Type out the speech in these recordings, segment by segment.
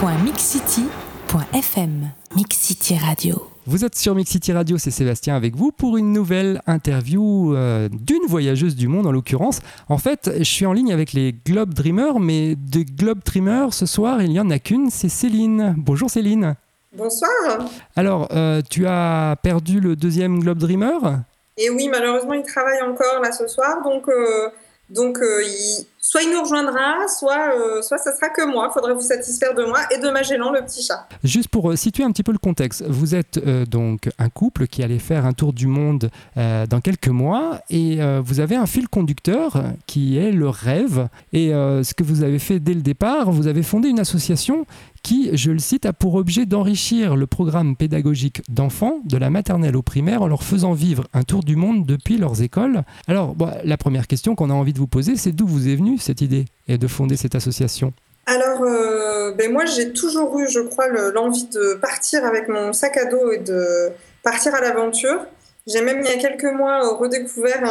www.mixcity.fm Mixcity Radio. Vous êtes sur Mixity Radio, c'est Sébastien avec vous pour une nouvelle interview euh, d'une voyageuse du monde en l'occurrence. En fait, je suis en ligne avec les Globe Dreamers, mais de Globe Dreamers ce soir, il n'y en a qu'une, c'est Céline. Bonjour Céline. Bonsoir. Alors, euh, tu as perdu le deuxième Globe Dreamer? Et oui, malheureusement, il travaille encore là ce soir, donc, euh, donc il, soit il nous rejoindra, soit, euh, soit ça sera que moi. Il faudrait vous satisfaire de moi et de Magellan, le petit chat. Juste pour euh, situer un petit peu le contexte, vous êtes euh, donc un couple qui allait faire un tour du monde dans quelques mois et vous avez un fil conducteur qui est le rêve. Et ce que vous avez fait dès le départ, vous avez fondé une association qui, je le cite, a pour objet d'enrichir le programme pédagogique d'enfants de la maternelle au primaire en leur faisant vivre un tour du monde depuis leurs écoles. Alors, la première question qu'on a envie de vous poser, c'est d'où vous est venue cette idée et de fonder cette association? Alors, euh, ben moi, j'ai toujours eu, je crois, l'envie de partir avec mon sac à dos et de partir à l'aventure. J'ai même, il y a quelques mois, redécouvert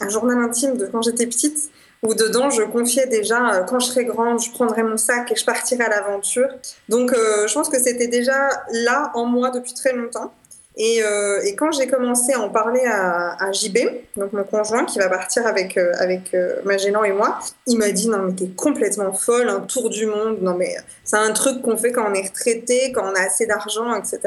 un journal intime de quand j'étais petite, où dedans, je confiais déjà, euh, quand je serai grande, je prendrai mon sac et je partirai à l'aventure. Donc, euh, je pense que c'était déjà là en moi depuis très longtemps. Et, euh, quand j'ai commencé à en parler à, JB, donc mon conjoint qui va partir avec, avec Magellan et moi, il m'a dit Non, mais t'es complètement folle, un tour du monde. Non, mais c'est un truc qu'on fait quand on est retraité, quand on a assez d'argent, etc.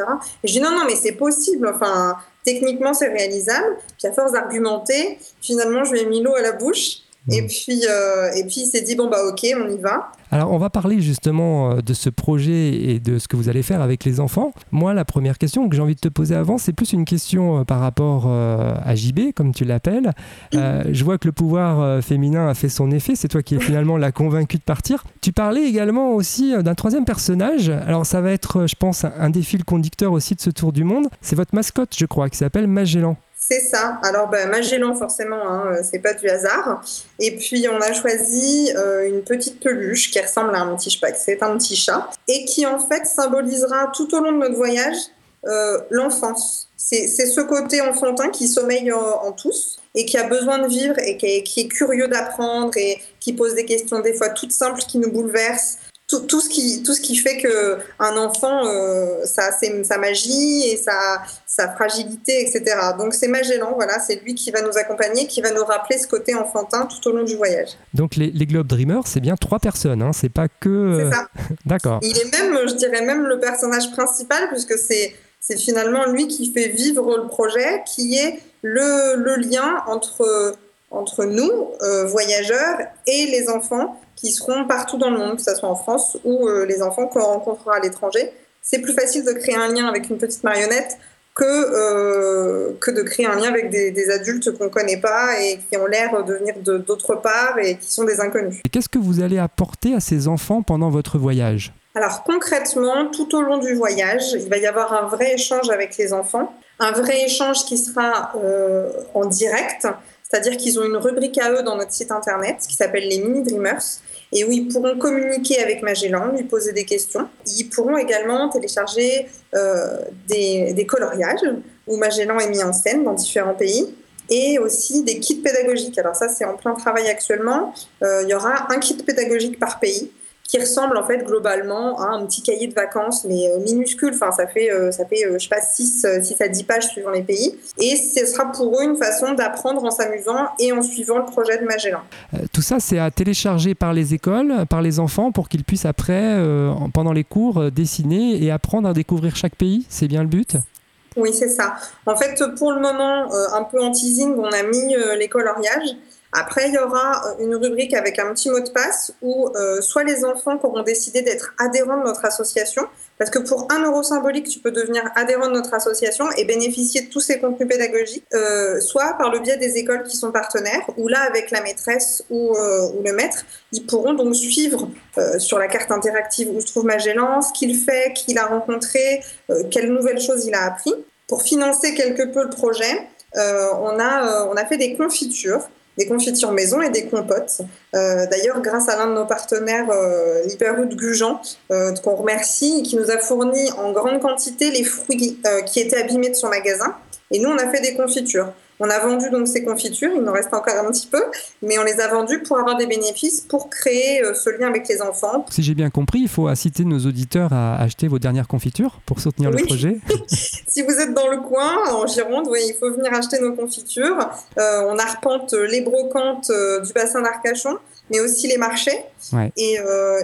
Et je dis Non, non, mais c'est possible. Enfin, techniquement, c'est réalisable. Puis à force d'argumenter, finalement, je lui ai mis l'eau à la bouche. Et puis, euh, et puis il s'est dit bon bah ok, on y va. Alors on va parler justement euh, de ce projet et de ce que vous allez faire avec les enfants. Moi, la première question que j'ai envie de te poser avant, c'est plus une question euh, par rapport à JB, comme tu l'appelles. je vois que le pouvoir féminin a fait son effet. C'est toi qui es finalement la convaincue de partir. Tu parlais également aussi d'un troisième personnage. Alors ça va être, je pense, un des fils conducteurs aussi de ce tour du monde. C'est votre mascotte, je crois, qui s'appelle Magellan. C'est ça. Alors, ben, Magellan, forcément, hein, euh, c'est pas du hasard. Et puis, on a choisi euh, une petite peluche qui ressemble à un petit c'est un petit chat, et qui, en fait, symbolisera tout au long de notre voyage euh, l'enfance. C'est ce côté enfantin qui sommeille en, tous et qui a besoin de vivre et qui est curieux d'apprendre et qui pose des questions des fois toutes simples qui nous bouleversent tout, tout, ce qui, tout ce qui fait qu'un enfant, euh, ça, c'est sa magie et sa, sa fragilité, etc. Donc c'est Magellan, voilà, c'est lui qui va nous accompagner, qui va nous rappeler ce côté enfantin tout au long du voyage. Donc les, les Globe Dreamers, c'est bien trois personnes, hein, c'est pas que... Euh, c'est ça. D'accord. Il est même, je dirais même le personnage principal, puisque c'est, c'est finalement lui qui fait vivre le projet, qui est le, le lien entre, entre nous, euh, voyageurs, et les enfants qui seront partout dans le monde, que ce soit en France ou euh, les enfants qu'on rencontrera à l'étranger. C'est plus facile de créer un lien avec une petite marionnette que, euh, que de créer un lien avec des, adultes qu'on ne connaît pas et qui ont l'air de venir d'autre part et qui sont des inconnus. Qu'est-ce que vous allez apporter à ces enfants pendant votre voyage? Alors concrètement, tout au long du voyage, il va y avoir un vrai échange avec les enfants, un vrai échange qui sera euh, en direct, c'est-à-dire qu'ils ont une rubrique à eux dans notre site internet qui s'appelle les Mini Dreamers et où ils pourront communiquer avec Magellan, lui poser des questions. Ils pourront également télécharger euh, des, coloriages où Magellan est mis en scène dans différents pays et aussi des kits pédagogiques. Alors ça, c'est en plein travail actuellement. Euh, il y aura un kit pédagogique par pays qui ressemble en fait globalement à un petit cahier de vacances, mais euh, minuscule. Enfin, ça fait, euh, ça fait euh, je sais pas, 6, 6 à 10 pages suivant les pays. Et ce sera pour eux une façon d'apprendre en s'amusant et en suivant le projet de Magellan. tout ça, c'est à télécharger par les écoles, par les enfants, pour qu'ils puissent après, pendant les cours, dessiner et apprendre à découvrir chaque pays. C'est bien le but? Oui, c'est ça. En fait, pour le moment, un peu en teasing, on a mis les coloriages. Après, il y aura euh, une rubrique avec un petit mot de passe où euh, soit les enfants qui auront décidé d'être adhérents de notre association, parce que pour un euro symbolique, tu peux devenir adhérent de notre association et bénéficier de tous ces contenus pédagogiques, euh, soit par le biais des écoles qui sont partenaires, ou là, avec la maîtresse ou, ou le maître, ils pourront donc suivre sur la carte interactive où se trouve Magellan, ce qu'il fait, qui il a rencontré, quelles nouvelles choses il a appris. Pour financer quelque peu le projet, on, a, on a fait des confitures des confitures maison et des compotes. Euh, d'ailleurs, grâce à l'un de nos partenaires, euh, l'Hyperroute Gujan, euh, qu'on remercie, qui nous a fourni en grande quantité les fruits qui étaient abîmés de son magasin. Et nous, on a fait des confitures. On a vendu donc ces confitures, il nous reste encore un petit peu, mais on les a vendues pour avoir des bénéfices, pour créer euh, ce lien avec les enfants. Si j'ai bien compris, il faut inciter nos auditeurs à acheter vos dernières confitures pour soutenir le projet. si vous êtes dans le coin, en Gironde, oui, il faut venir acheter nos confitures. Euh, on arpente les brocantes euh, du bassin d'Arcachon mais aussi les marchés. Et,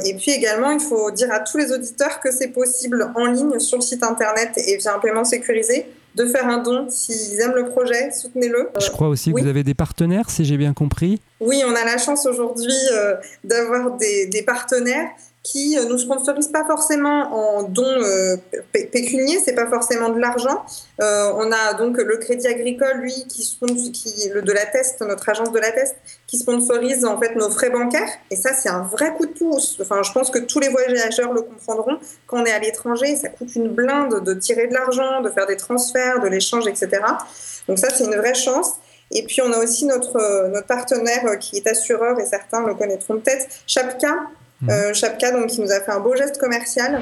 et, puis également, il faut dire à tous les auditeurs que c'est possible en ligne sur le site internet et via un paiement sécurisé de faire un don. S'ils aiment le projet, soutenez-le. Je crois aussi que vous avez des partenaires, si j'ai bien compris. Oui, on a la chance aujourd'hui euh, d'avoir des, des, partenaires qui ne euh, nous sponsorisent pas forcément en dons euh, pécuniers, c'est pas forcément de l'argent. Euh, on a donc le Crédit Agricole, lui, qui, qui le de la Test, notre agence de la Test, qui sponsorise en fait nos frais bancaires. Et ça, c'est un vrai coup de pouce. Enfin, je pense que tous les voyageurs le comprendront. Quand on est à l'étranger, ça coûte une blinde de tirer de l'argent, de faire des transferts, de l'échange, etc. Donc ça, c'est une vraie chance. Et puis on a aussi notre, notre partenaire qui est assureur, et certains le connaîtront peut-être, Chapka, euh, Chapka, donc, qui nous a fait un beau geste commercial.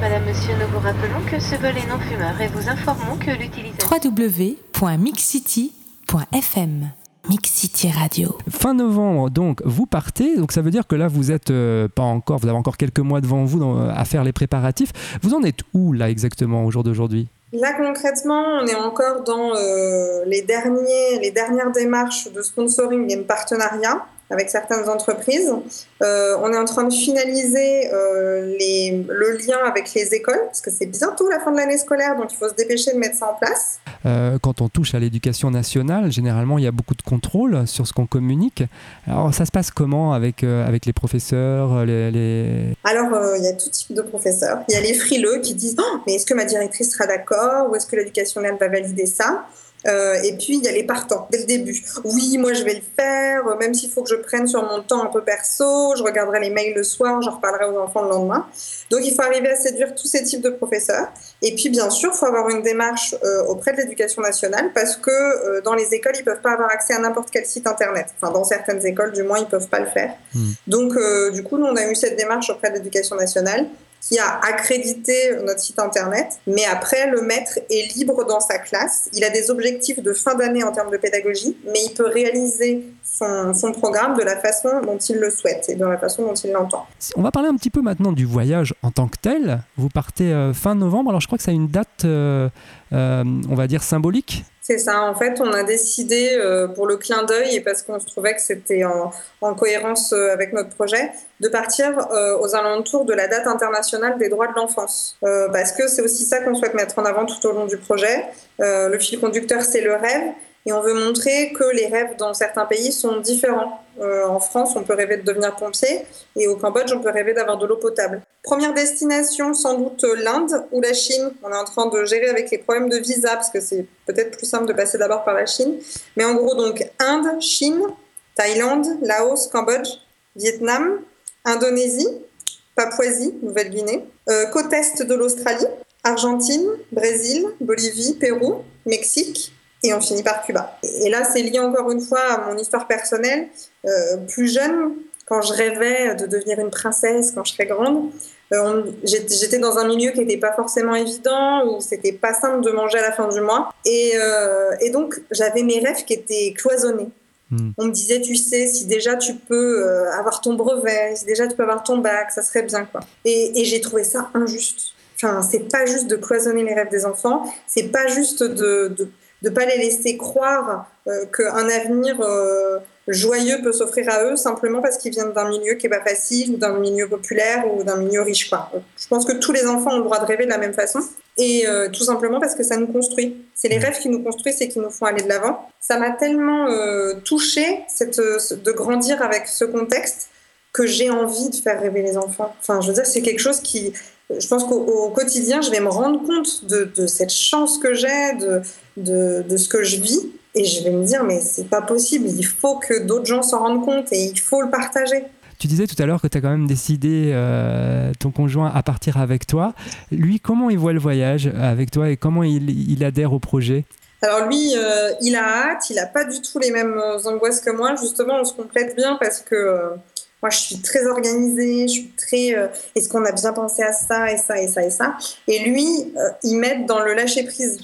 Madame, monsieur, nous vous rappelons que ce vol est non fumeur et vous informons que l'utilisation... www.mixcity.fm Mixcity Radio. Fin novembre, donc vous partez. Donc ça veut dire que là vous êtes euh, pas encore, vous avez encore quelques mois devant vous à faire les préparatifs. Vous en êtes où là exactement au jour d'aujourd'hui? Là concrètement, on est encore dans euh, les derniers, les dernières démarches de sponsoring et de partenariat avec certaines entreprises. Euh, on est en train de finaliser euh, les, le lien avec les écoles, parce que c'est bientôt la fin de l'année scolaire, donc il faut se dépêcher de mettre ça en place. Euh, quand on touche à l'éducation nationale, généralement, il y a beaucoup de contrôle sur ce qu'on communique. Alors, ça se passe comment avec, avec les professeurs les, Alors, il y a tout type de professeurs. Il y a les frileux qui disent oh, Mais est-ce que ma directrice sera d'accord Ou est-ce que l'éducation nationale va valider ça? Euh, et puis, il y a les partants, dès le début. Oui, moi, je vais le faire, euh, même s'il faut que je prenne sur mon temps un peu perso, je regarderai les mails le soir, j'en reparlerai aux enfants le lendemain. Donc, il faut arriver à séduire tous ces types de professeurs. Et puis, bien sûr, il faut avoir une démarche euh, auprès de l'éducation nationale parce que dans les écoles, ils ne peuvent pas avoir accès à n'importe quel site Internet. Enfin, dans certaines écoles, du moins, ils ne peuvent pas le faire. Hmm. Donc, du coup, nous, on a eu cette démarche auprès de l'éducation nationale qui a accrédité notre site internet, mais après le maître est libre dans sa classe. Il a des objectifs de fin d'année en termes de pédagogie, mais il peut réaliser son, programme de la façon dont il le souhaite et de la façon dont il l'entend. On va parler un petit peu maintenant du voyage en tant que tel. Vous partez euh, fin novembre, alors je crois que ça a une date, euh, on va dire, symbolique c'est ça, en fait, on a décidé euh, pour le clin d'œil et parce qu'on se trouvait que c'était en, cohérence euh, avec notre projet, de partir euh, aux alentours de la date internationale des droits de l'enfance. parce que c'est aussi ça qu'on souhaite mettre en avant tout au long du projet. le fil conducteur, c'est le rêve. Et on veut montrer que les rêves dans certains pays sont différents. Euh, en France, on peut rêver de devenir pompier et au Cambodge, on peut rêver d'avoir de l'eau potable. Première destination, sans doute l'Inde ou la Chine. On est en train de gérer avec les problèmes de visa parce que c'est peut-être plus simple de passer d'abord par la Chine. Mais en gros, donc Inde, Chine, Thaïlande, Laos, Cambodge, Vietnam, Indonésie, Papouasie, Nouvelle-Guinée, euh, côte est de l'Australie, Argentine, Brésil, Bolivie, Pérou, Mexique, et on finit par Cuba. Et là, c'est lié encore une fois à mon histoire personnelle. Euh, plus jeune, quand je rêvais de devenir une princesse quand je serais grande, euh, j'étais dans un milieu qui n'était pas forcément évident, où c'était pas simple de manger à la fin du mois. Et, euh, et donc, j'avais mes rêves qui étaient cloisonnés. Hmm. On me disait, tu sais, si déjà tu peux avoir ton brevet, si déjà tu peux avoir ton bac, ça serait bien, quoi. Et, et j'ai trouvé ça injuste. Enfin, c'est pas juste de cloisonner les rêves des enfants, c'est pas juste de, de de ne pas les laisser croire euh, qu'un avenir euh, joyeux peut s'offrir à eux simplement parce qu'ils viennent d'un milieu qui n'est pas facile, d'un milieu populaire ou d'un milieu riche. Quoi. Je pense que tous les enfants ont le droit de rêver de la même façon et euh, tout simplement parce que ça nous construit. C'est les mmh. rêves qui nous construisent et qui nous font aller de l'avant. Ça m'a tellement touchée cette, de grandir avec ce contexte que j'ai envie de faire rêver les enfants. Enfin, je veux dire, c'est quelque chose qui, je pense qu'au quotidien, je vais me rendre compte de, cette chance que j'ai, de, de, ce que je vis, et je vais me dire, mais c'est pas possible, il faut que d'autres gens s'en rendent compte et il faut le partager. Tu disais tout à l'heure que tu as quand même décidé, euh, ton conjoint, à partir avec toi. Lui, comment il voit le voyage avec toi et comment il, adhère au projet? Alors lui, euh, il a hâte, il n'a pas du tout les mêmes angoisses que moi. Justement, on se complète bien parce que euh, moi, je suis très organisée, je suis très. Euh, est-ce qu'on a bien pensé à ça et ça et ça et ça? Et lui, euh, il m'aide dans le lâcher prise.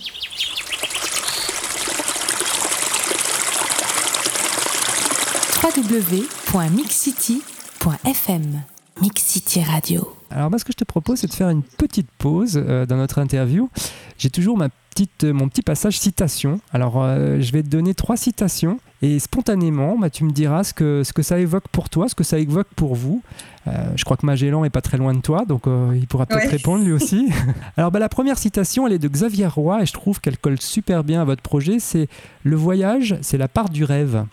www.mixcity.fm Mixcity Radio. Alors moi, ce que je te propose, c'est de faire une petite pause euh, dans notre interview. J'ai toujours ma petite, mon petit passage citation. Alors, euh, je vais te donner trois citations et spontanément, bah, tu me diras ce que, ce que ça évoque pour toi, ce que ça évoque pour vous. Euh, je crois que Magellan est pas très loin de toi, donc euh, il pourra peut-être Ouais. répondre lui aussi. Alors, bah, la première citation, elle est de Xavier Roy et je trouve qu'elle colle super bien à votre projet. C'est le voyage, c'est la part du rêve.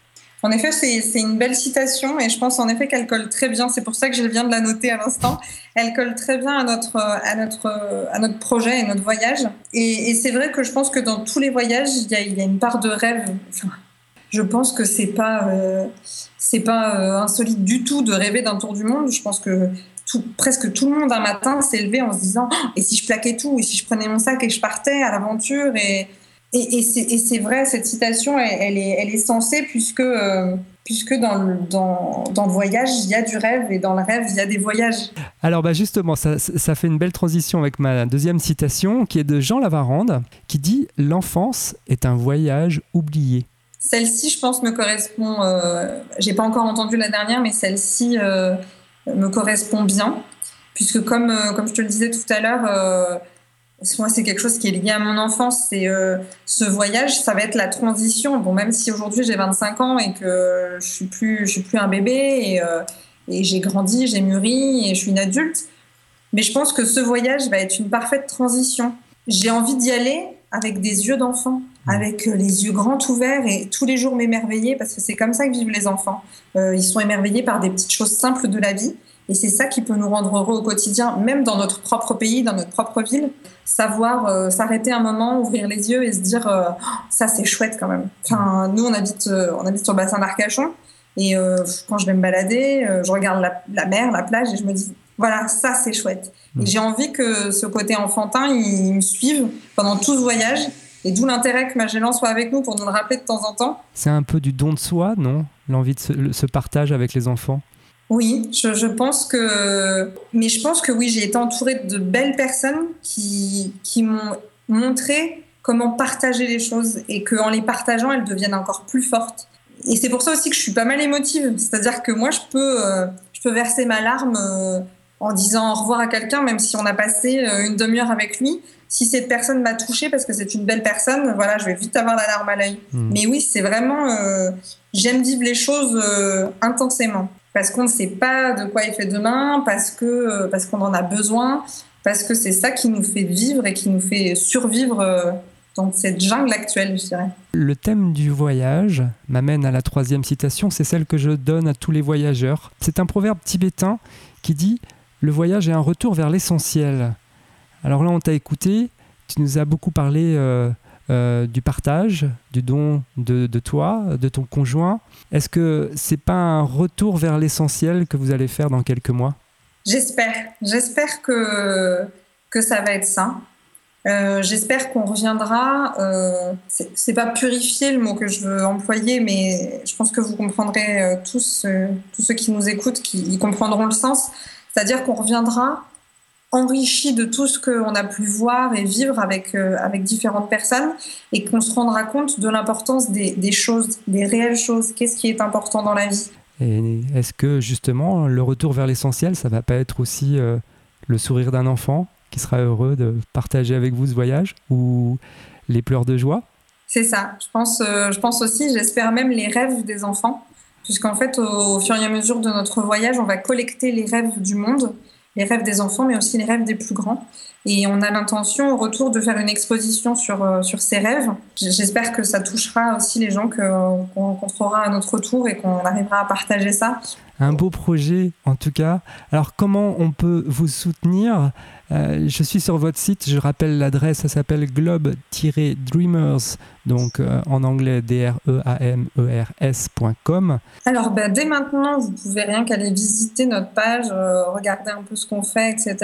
En effet, c'est une belle citation et je pense en effet qu'elle colle très bien. C'est pour ça que je viens de la noter à l'instant. Elle colle très bien à notre, à notre, à notre projet et notre voyage. Et, c'est vrai que je pense que dans tous les voyages, il y a, une part de rêve. Enfin, je pense que c'est pas, euh, pas euh, insolite du tout de rêver d'un tour du monde. Je pense que presque tout le monde un matin s'est levé en se disant Oh, et si je plaquais tout, et si je prenais mon sac et je partais à l'aventure? Et et, et c'est vrai, cette citation, elle, elle est, elle est censée puisque, euh, puisque dans, le, dans, dans le voyage, il y a du rêve et dans le rêve, il y a des voyages. Alors bah justement, ça, ça fait une belle transition avec ma deuxième citation qui est de Jean Lavarande qui dit « L'enfance est un voyage oublié ». Celle-ci, je pense, me correspond. Euh, J'ai pas encore entendu la dernière, mais celle-ci euh, me correspond bien, puisque comme, euh, comme je te le disais tout à l'heure, moi, c'est quelque chose qui est lié à mon enfance. C'est euh, ce voyage, ça va être la transition. Bon, même si aujourd'hui j'ai 25 ans et que je suis plus, je suis plus un bébé et, euh, et j'ai grandi, j'ai mûri et je suis une adulte, mais je pense que ce voyage va être une parfaite transition. J'ai envie d'y aller avec des yeux d'enfant, avec euh, les yeux grands ouverts et tous les jours m'émerveiller parce que c'est comme ça que vivent les enfants. Euh, ils sont émerveillés par des petites choses simples de la vie et c'est ça qui peut nous rendre heureux au quotidien, même dans notre propre pays, dans notre propre ville. Savoir euh, s'arrêter un moment, ouvrir les yeux et se dire euh, Oh, ça c'est chouette quand même. Enfin, nous on habite, euh, on habite sur le bassin d'Arcachon et quand je vais me balader, je regarde la, mer, la plage et je me dis voilà ça c'est chouette. Et j'ai envie que ce côté enfantin il, il me suive pendant tout ce voyage et d'où l'intérêt que Magellan soit avec nous pour nous le rappeler de temps en temps. C'est un peu du don de soi, non? L'envie de ce, le- ce partage avec les enfants? Oui, je, je pense que. Mais je pense que oui, j'ai été entourée de belles personnes qui, qui m'ont montré comment partager les choses et qu'en les partageant, elles deviennent encore plus fortes. Et c'est pour ça aussi que je suis pas mal émotive. C'est-à-dire que moi, je peux, euh, je peux verser ma larme euh, en disant au revoir à quelqu'un, même si on a passé euh, une demi-heure avec lui. Si cette personne m'a touchée parce que c'est une belle personne, voilà, je vais vite avoir la larme à l'œil. Hmm. Mais oui, c'est vraiment. J'aime vivre les choses intensément. Parce qu'on ne sait pas de quoi il fait demain, parce que euh, parce qu'on en a besoin, parce que c'est ça qui nous fait vivre et qui nous fait survivre euh, dans cette jungle actuelle, je dirais. Le thème du voyage m'amène à la troisième citation, c'est celle que je donne à tous les voyageurs. C'est un proverbe tibétain qui dit « Le voyage est un retour vers l'essentiel ». Alors là, on t'a écouté, tu nous as beaucoup parlé euh, euh, du partage, du don de, toi, de ton conjoint. Est-ce que c'est pas un retour vers l'essentiel que vous allez faire dans quelques mois? J'espère. J'espère que, que ça va être ça. Euh, J'espère qu'on reviendra. Euh, c'est pas purifier le mot que je veux employer, mais je pense que vous comprendrez euh, tous, tous ceux qui nous écoutent, qui y comprendront le sens. C'est-à-dire qu'on reviendra enrichi de tout ce qu'on a pu voir et vivre avec, euh, avec différentes personnes et qu'on se rendra compte de l'importance des, des choses, des réelles choses. Qu'est-ce qui est important dans la vie? Et est-ce que justement le retour vers l'essentiel, ça va pas être aussi euh, le sourire d'un enfant qui sera heureux de partager avec vous ce voyage ou les pleurs de joie? C'est ça. Je pense, euh, je pense aussi, j'espère même les rêves des enfants, puisqu'en fait, au, au fur et à mesure de notre voyage, on va collecter les rêves du monde, les rêves des enfants, mais aussi les rêves des plus grands. Et on a l'intention, au retour, de faire une exposition sur, euh, sur ces rêves. J'espère que ça touchera aussi les gens que- qu'on rencontrera à notre tour et qu'on arrivera à partager ça. Un beau projet en tout cas. Alors comment on peut vous soutenir? Euh, Je suis sur votre site, je rappelle l'adresse, ça s'appelle globe-dreamers, donc euh, en anglais D-R-E-A-M-E-R-S.com. Alors, ben, dès maintenant, vous pouvez rien qu'aller visiter notre page, euh, regarder un peu ce qu'on fait, etc.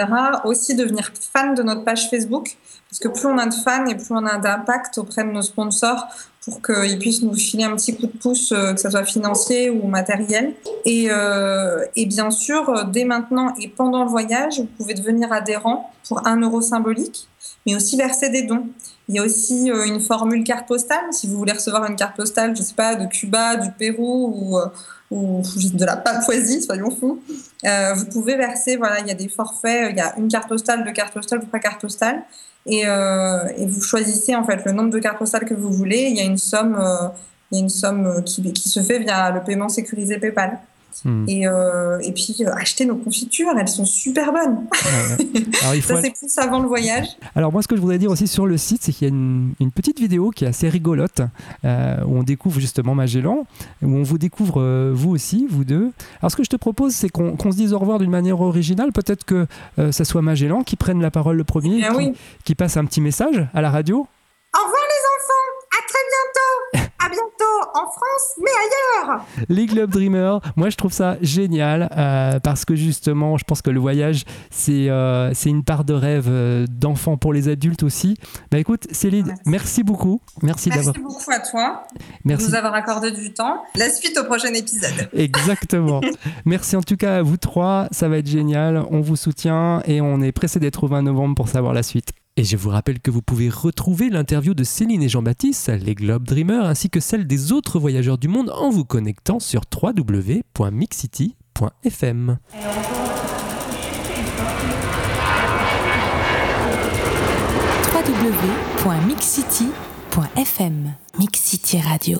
Aussi devenir fan de notre page Facebook, parce que plus on a de fans et plus on a d'impact auprès de nos sponsors pour qu'ils puissent nous filer un petit coup de pouce, euh, que ce soit financier ou matériel. Et, euh, et bien sûr, euh, dès maintenant et pendant le voyage, vous pouvez devenir adhérent pour un euro symbolique, mais aussi verser des dons. Il y a aussi euh, une formule carte postale. Si vous voulez recevoir une carte postale, je sais pas, de Cuba, du Pérou ou, euh, ou de la Papouasie, soyons fous, euh, vous pouvez verser. Voilà, il y a des forfaits. Il y a une carte postale, deux cartes postales, trois cartes postales, et, euh, et vous choisissez en fait le nombre de cartes postales que vous voulez. Il y a une somme, euh, il y a une somme qui, qui se fait via le paiement sécurisé PayPal. Hmm. Et, euh, et puis euh, acheter nos confitures, elles sont super bonnes. Ouais. Alors, il faut Ça c'est plus avant le voyage. Alors moi, ce que je voudrais dire aussi sur le site, c'est qu'il y a une, une petite vidéo qui est assez rigolote, euh, où on découvre justement Magellan, où on vous découvre vous aussi, vous deux. Alors ce que je te propose, c'est qu'on se dise au revoir d'une manière originale. Peut-être que ça soit Magellan qui prenne la parole le premier, Bien qui, oui. qui passe un petit message à la radio. Au revoir les enfants, à très bientôt. À bientôt en France, mais ailleurs. Les Globe Dreamers, moi je trouve ça génial euh, parce que justement, je pense que le voyage, c'est euh, c'est une part de rêve euh, d'enfant pour les adultes aussi. Bah écoute, Céline, merci, Merci. beaucoup. Merci, Merci d'avoir. beaucoup à toi de Merci. nous avoir accordé du temps. La suite au prochain épisode. Exactement. Merci en tout cas à vous trois, ça va être génial. On vous soutient et on est pressé d'être au 20 novembre pour savoir la suite. Et je vous rappelle que vous pouvez retrouver l'interview de Céline et Jean-Baptiste, les Globe Dreamers, ainsi que celle des autres voyageurs du monde en vous connectant sur www.mixcity.fm. www.mixcity.fm Mix City Radio.